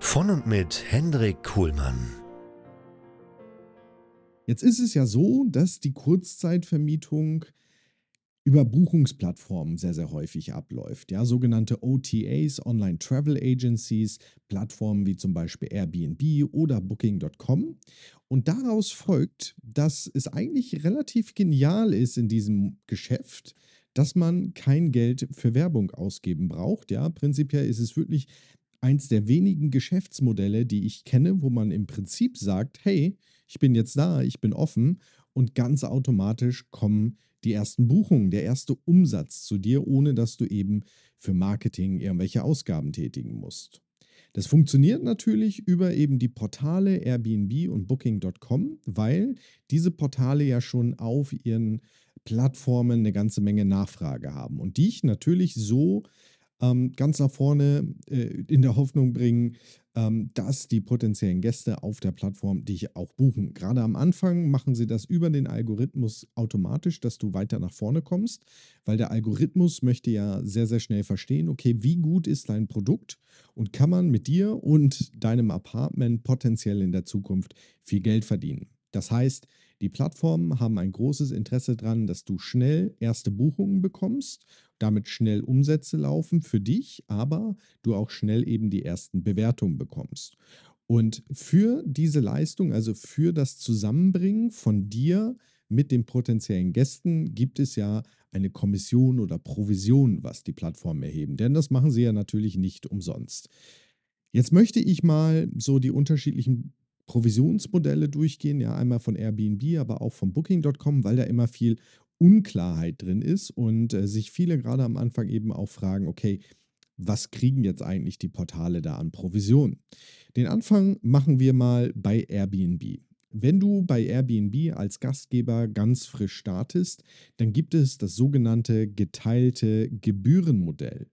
Von und mit Hendrik Kuhlmann. Jetzt ist es ja so, dass die Kurzzeitvermietung über Buchungsplattformen sehr, sehr häufig abläuft. Ja, sogenannte OTAs, Online Travel Agencies, Plattformen wie zum Beispiel Airbnb oder Booking.com. Und daraus folgt, dass es eigentlich relativ genial ist in diesem Geschäft, dass man kein Geld für Werbung ausgeben braucht. Ja, prinzipiell ist es wirklich eins der wenigen Geschäftsmodelle, die ich kenne, wo man im Prinzip sagt, hey, ich bin jetzt da, ich bin offen und ganz automatisch kommen die ersten Buchungen, der erste Umsatz zu dir, ohne dass du eben für Marketing irgendwelche Ausgaben tätigen musst. Das funktioniert natürlich über eben die Portale Airbnb und Booking.com, weil diese Portale ja schon auf ihren Plattformen eine ganze Menge Nachfrage haben und die ich natürlich so ähm, ganz nach vorne äh, in der Hoffnung bringen, ähm, dass die potenziellen Gäste auf der Plattform dich auch buchen. Gerade am Anfang machen sie das über den Algorithmus automatisch, dass du weiter nach vorne kommst, weil der Algorithmus möchte ja sehr, sehr schnell verstehen, okay, wie gut ist dein Produkt und kann man mit dir und deinem Apartment potenziell in der Zukunft viel Geld verdienen. Das heißt, die Plattformen haben ein großes Interesse daran, dass du schnell erste Buchungen bekommst, damit schnell Umsätze laufen für dich, aber du auch schnell eben die ersten Bewertungen bekommst. Und für diese Leistung, also für das Zusammenbringen von dir mit den potenziellen Gästen, gibt es ja eine Kommission oder Provision, was die Plattformen erheben. Denn das machen sie ja natürlich nicht umsonst. Jetzt möchte ich mal so die unterschiedlichen Provisionsmodelle durchgehen, ja, einmal von Airbnb, aber auch von Booking.com, weil da immer viel Unklarheit drin ist und äh, sich viele gerade am Anfang eben auch fragen, okay, was kriegen jetzt eigentlich die Portale da an Provision? Den Anfang machen wir mal bei Airbnb. Wenn du bei Airbnb als Gastgeber ganz frisch startest, dann gibt es das sogenannte geteilte Gebührenmodell.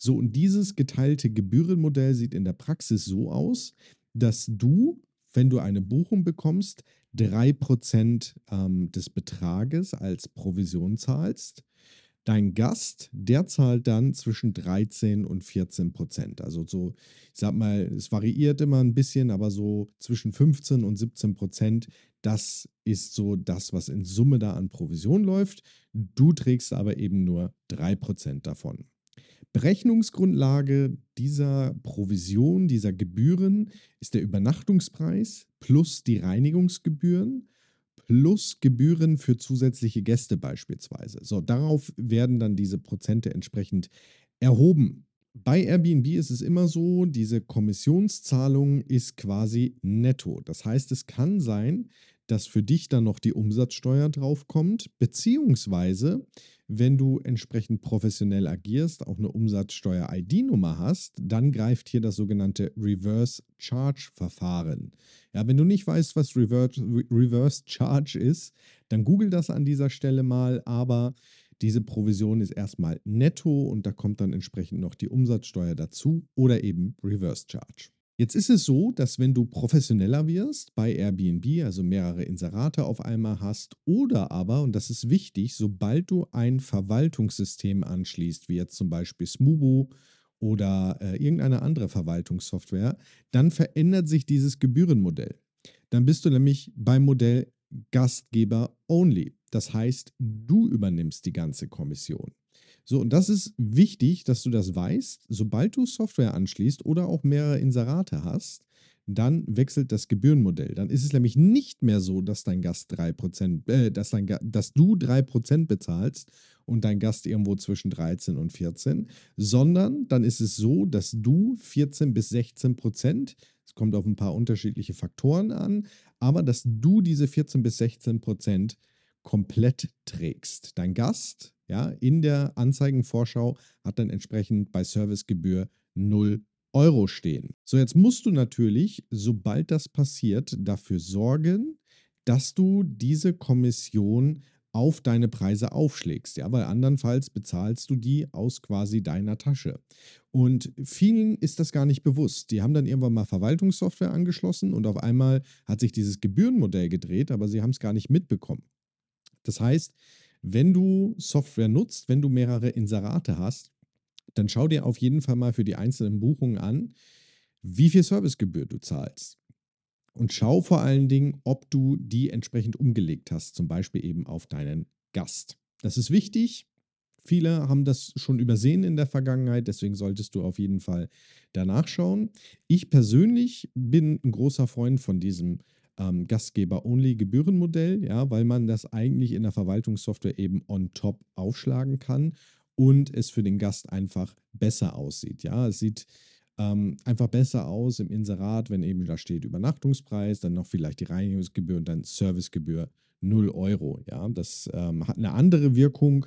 So, und dieses geteilte Gebührenmodell sieht in der Praxis so aus, dass du wenn du eine Buchung bekommst, 3% ähm, des Betrages als Provision zahlst. Dein Gast, der zahlt dann zwischen 13 und 14 Prozent. Also so, ich sag mal, es variiert immer ein bisschen, aber so zwischen 15 und 17 Prozent, das ist so das, was in Summe da an Provision läuft. Du trägst aber eben nur 3 Prozent davon. Berechnungsgrundlage dieser Provision, dieser Gebühren ist der Übernachtungspreis plus die Reinigungsgebühren plus Gebühren für zusätzliche Gäste beispielsweise. So, darauf werden dann diese Prozente entsprechend erhoben. Bei Airbnb ist es immer so, diese Kommissionszahlung ist quasi netto. Das heißt, es kann sein, dass für dich dann noch die Umsatzsteuer draufkommt, beziehungsweise wenn du entsprechend professionell agierst, auch eine Umsatzsteuer-ID-Nummer hast, dann greift hier das sogenannte Reverse Charge Verfahren. Ja, wenn du nicht weißt, was Reverse, Reverse Charge ist, dann google das an dieser Stelle mal, aber diese Provision ist erstmal netto und da kommt dann entsprechend noch die Umsatzsteuer dazu oder eben Reverse Charge. Jetzt ist es so, dass wenn du professioneller wirst bei Airbnb, also mehrere Inserate auf einmal hast, oder aber, und das ist wichtig, sobald du ein Verwaltungssystem anschließt, wie jetzt zum Beispiel Smubo oder äh, irgendeine andere Verwaltungssoftware, dann verändert sich dieses Gebührenmodell. Dann bist du nämlich beim Modell Gastgeber Only. Das heißt, du übernimmst die ganze Kommission. So, und das ist wichtig, dass du das weißt. Sobald du Software anschließt oder auch mehrere Inserate hast, dann wechselt das Gebührenmodell. Dann ist es nämlich nicht mehr so, dass dein Gast 3%, äh, dass, dein, dass du 3% bezahlst und dein Gast irgendwo zwischen 13 und 14, sondern dann ist es so, dass du 14 bis 16 Prozent, es kommt auf ein paar unterschiedliche Faktoren an, aber dass du diese 14 bis 16 Prozent komplett trägst. Dein Gast ja, in der Anzeigenvorschau hat dann entsprechend bei Servicegebühr 0 Euro stehen. So, jetzt musst du natürlich, sobald das passiert, dafür sorgen, dass du diese Kommission auf deine Preise aufschlägst, ja, weil andernfalls bezahlst du die aus quasi deiner Tasche. Und vielen ist das gar nicht bewusst. Die haben dann irgendwann mal Verwaltungssoftware angeschlossen und auf einmal hat sich dieses Gebührenmodell gedreht, aber sie haben es gar nicht mitbekommen. Das heißt, wenn du Software nutzt, wenn du mehrere Inserate hast, dann schau dir auf jeden Fall mal für die einzelnen Buchungen an, wie viel Servicegebühr du zahlst. Und schau vor allen Dingen, ob du die entsprechend umgelegt hast, zum Beispiel eben auf deinen Gast. Das ist wichtig. Viele haben das schon übersehen in der Vergangenheit, deswegen solltest du auf jeden Fall danach schauen. Ich persönlich bin ein großer Freund von diesem ähm, Gastgeber-Only-Gebührenmodell, ja, weil man das eigentlich in der Verwaltungssoftware eben on top aufschlagen kann und es für den Gast einfach besser aussieht. Ja, es sieht ähm, einfach besser aus im Inserat, wenn eben da steht Übernachtungspreis, dann noch vielleicht die Reinigungsgebühr und dann Servicegebühr 0 Euro. Ja, das ähm, hat eine andere Wirkung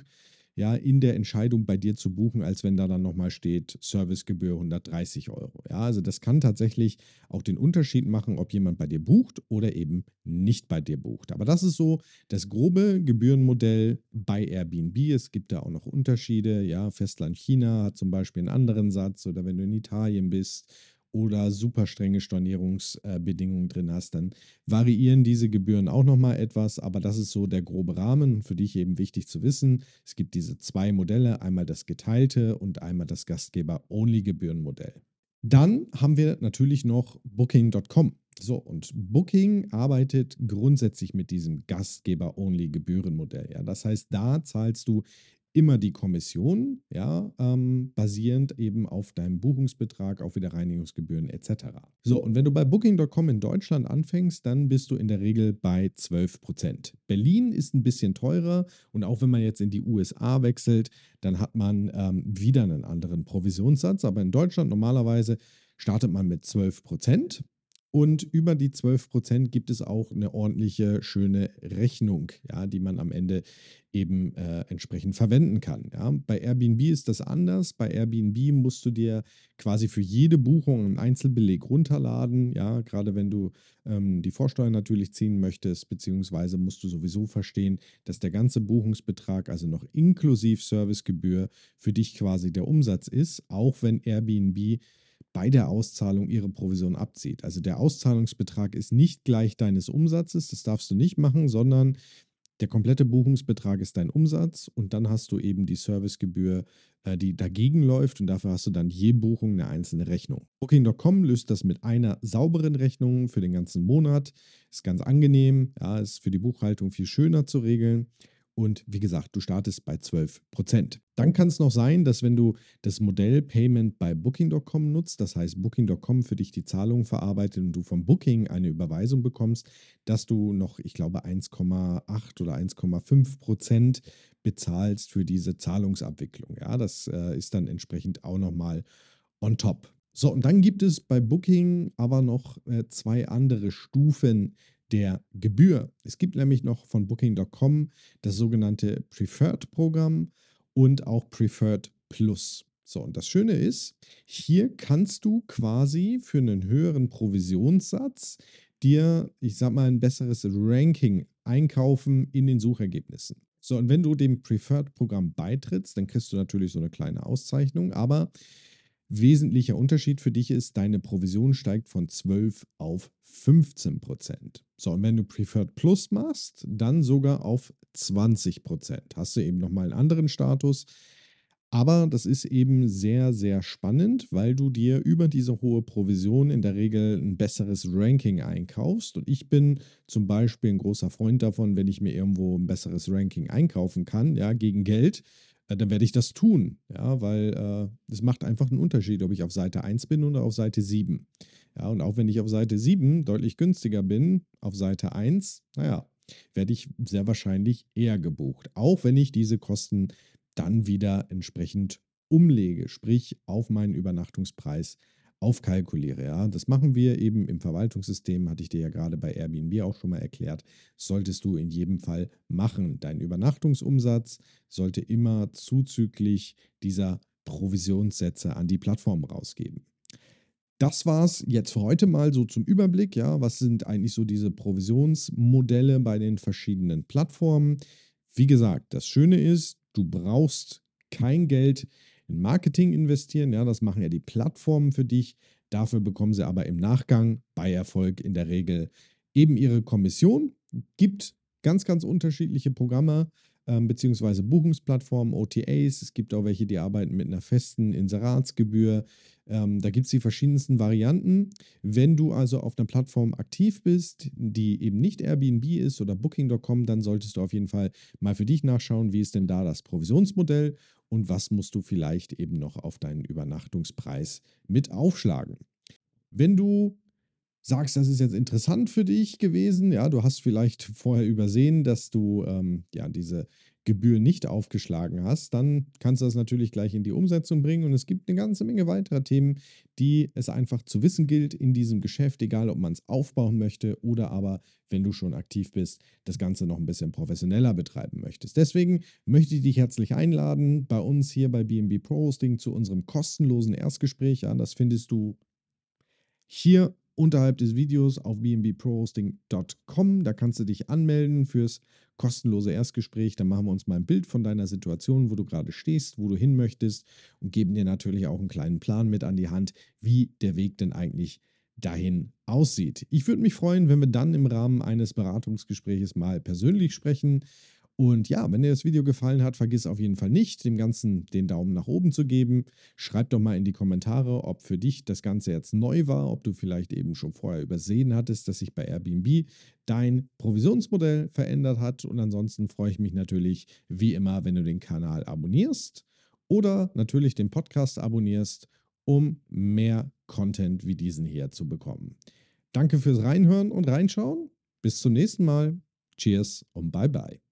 ja, in der Entscheidung bei dir zu buchen, als wenn da dann nochmal steht, Servicegebühr 130 Euro. Ja, also das kann tatsächlich auch den Unterschied machen, ob jemand bei dir bucht oder eben nicht bei dir bucht. Aber das ist so das grobe Gebührenmodell bei Airbnb. Es gibt da auch noch Unterschiede. Ja, Festland China hat zum Beispiel einen anderen Satz oder wenn du in Italien bist oder super strenge Stornierungsbedingungen drin hast, dann variieren diese Gebühren auch nochmal etwas, aber das ist so der grobe Rahmen, für dich eben wichtig zu wissen. Es gibt diese zwei Modelle, einmal das geteilte und einmal das Gastgeber-Only-Gebührenmodell. Dann haben wir natürlich noch Booking.com. So, und Booking arbeitet grundsätzlich mit diesem Gastgeber-Only-Gebührenmodell. Ja. Das heißt, da zahlst du immer die Kommission, ja, ähm, basierend eben auf deinem Buchungsbetrag, auf Wiederreinigungsgebühren etc. So, und wenn du bei Booking.com in Deutschland anfängst, dann bist du in der Regel bei 12 Prozent. Berlin ist ein bisschen teurer und auch wenn man jetzt in die USA wechselt, dann hat man ähm, wieder einen anderen Provisionssatz, aber in Deutschland normalerweise startet man mit 12 Prozent. Und über die 12% gibt es auch eine ordentliche, schöne Rechnung, ja, die man am Ende eben äh, entsprechend verwenden kann. Ja. Bei Airbnb ist das anders. Bei Airbnb musst du dir quasi für jede Buchung einen Einzelbeleg runterladen. Ja, gerade wenn du ähm, die Vorsteuer natürlich ziehen möchtest, beziehungsweise musst du sowieso verstehen, dass der ganze Buchungsbetrag, also noch inklusive Servicegebühr, für dich quasi der Umsatz ist, auch wenn Airbnb bei der Auszahlung ihre Provision abzieht. Also der Auszahlungsbetrag ist nicht gleich deines Umsatzes, das darfst du nicht machen, sondern der komplette Buchungsbetrag ist dein Umsatz und dann hast du eben die Servicegebühr, äh, die dagegen läuft und dafür hast du dann je Buchung eine einzelne Rechnung. Booking.com löst das mit einer sauberen Rechnung für den ganzen Monat. Ist ganz angenehm, ja, ist für die Buchhaltung viel schöner zu regeln. Und wie gesagt, du startest bei 12%. Dann kann es noch sein, dass wenn du das Modell Payment bei Booking.com nutzt, das heißt Booking.com für dich die Zahlung verarbeitet und du vom Booking eine Überweisung bekommst, dass du noch, ich glaube, 1,8 oder 1,5% bezahlst für diese Zahlungsabwicklung. Ja, das äh, ist dann entsprechend auch nochmal on top. So, und dann gibt es bei Booking aber noch äh, zwei andere Stufen der Gebühr. Es gibt nämlich noch von Booking.com das sogenannte Preferred-Programm und auch Preferred Plus. So, und das Schöne ist, hier kannst du quasi für einen höheren Provisionssatz dir, ich sag mal, ein besseres Ranking einkaufen in den Suchergebnissen. So, und wenn du dem Preferred-Programm beitrittst, dann kriegst du natürlich so eine kleine Auszeichnung, aber Wesentlicher Unterschied für dich ist, deine Provision steigt von 12 auf 15 Prozent. So, und wenn du Preferred Plus machst, dann sogar auf 20 Prozent. Hast du eben nochmal einen anderen Status. Aber das ist eben sehr, sehr spannend, weil du dir über diese hohe Provision in der Regel ein besseres Ranking einkaufst. Und ich bin zum Beispiel ein großer Freund davon, wenn ich mir irgendwo ein besseres Ranking einkaufen kann, ja, gegen Geld, dann werde ich das tun, ja, weil äh, es macht einfach einen Unterschied, ob ich auf Seite 1 bin oder auf Seite 7. Ja, und auch wenn ich auf Seite 7 deutlich günstiger bin, auf Seite 1, naja, werde ich sehr wahrscheinlich eher gebucht. Auch wenn ich diese Kosten dann wieder entsprechend umlege, sprich auf meinen Übernachtungspreis aufkalkuliere. Ja. Das machen wir eben im Verwaltungssystem, hatte ich dir ja gerade bei Airbnb auch schon mal erklärt. Solltest du in jedem Fall machen. Dein Übernachtungsumsatz sollte immer zuzüglich dieser Provisionssätze an die Plattform rausgeben. Das war es jetzt für heute mal so zum Überblick. Ja, was sind eigentlich so diese Provisionsmodelle bei den verschiedenen Plattformen? Wie gesagt, das Schöne ist, du brauchst kein Geld in Marketing investieren. Ja, das machen ja die Plattformen für dich. Dafür bekommen sie aber im Nachgang bei Erfolg in der Regel eben ihre Kommission. Gibt ganz, ganz unterschiedliche Programme ähm, beziehungsweise Buchungsplattformen, OTAs. Es gibt auch welche, die arbeiten mit einer festen Inseratsgebühr. Ähm, da gibt es die verschiedensten Varianten. Wenn du also auf einer Plattform aktiv bist, die eben nicht Airbnb ist oder Booking.com, dann solltest du auf jeden Fall mal für dich nachschauen, wie ist denn da das Provisionsmodell und was musst du vielleicht eben noch auf deinen Übernachtungspreis mit aufschlagen. Wenn du sagst, das ist jetzt interessant für dich gewesen, ja, du hast vielleicht vorher übersehen, dass du ähm, ja diese Gebühr nicht aufgeschlagen hast, dann kannst du das natürlich gleich in die Umsetzung bringen und es gibt eine ganze Menge weiterer Themen, die es einfach zu wissen gilt in diesem Geschäft, egal ob man es aufbauen möchte oder aber, wenn du schon aktiv bist, das Ganze noch ein bisschen professioneller betreiben möchtest. Deswegen möchte ich dich herzlich einladen bei uns hier bei BNB Pro Hosting zu unserem kostenlosen Erstgespräch. Ja, das findest du hier unterhalb des Videos auf bnbprohosting.com. Da kannst du dich anmelden fürs kostenlose Erstgespräch. Dann machen wir uns mal ein Bild von deiner Situation, wo du gerade stehst, wo du hin möchtest und geben dir natürlich auch einen kleinen Plan mit an die Hand, wie der Weg denn eigentlich dahin aussieht. Ich würde mich freuen, wenn wir dann im Rahmen eines Beratungsgespräches mal persönlich sprechen und ja, wenn dir das Video gefallen hat, vergiss auf jeden Fall nicht, dem Ganzen den Daumen nach oben zu geben. Schreib doch mal in die Kommentare, ob für dich das Ganze jetzt neu war, ob du vielleicht eben schon vorher übersehen hattest, dass sich bei Airbnb dein Provisionsmodell verändert hat. Und ansonsten freue ich mich natürlich wie immer, wenn du den Kanal abonnierst oder natürlich den Podcast abonnierst, um mehr Content wie diesen hier zu bekommen. Danke fürs Reinhören und Reinschauen. Bis zum nächsten Mal. Cheers und bye bye.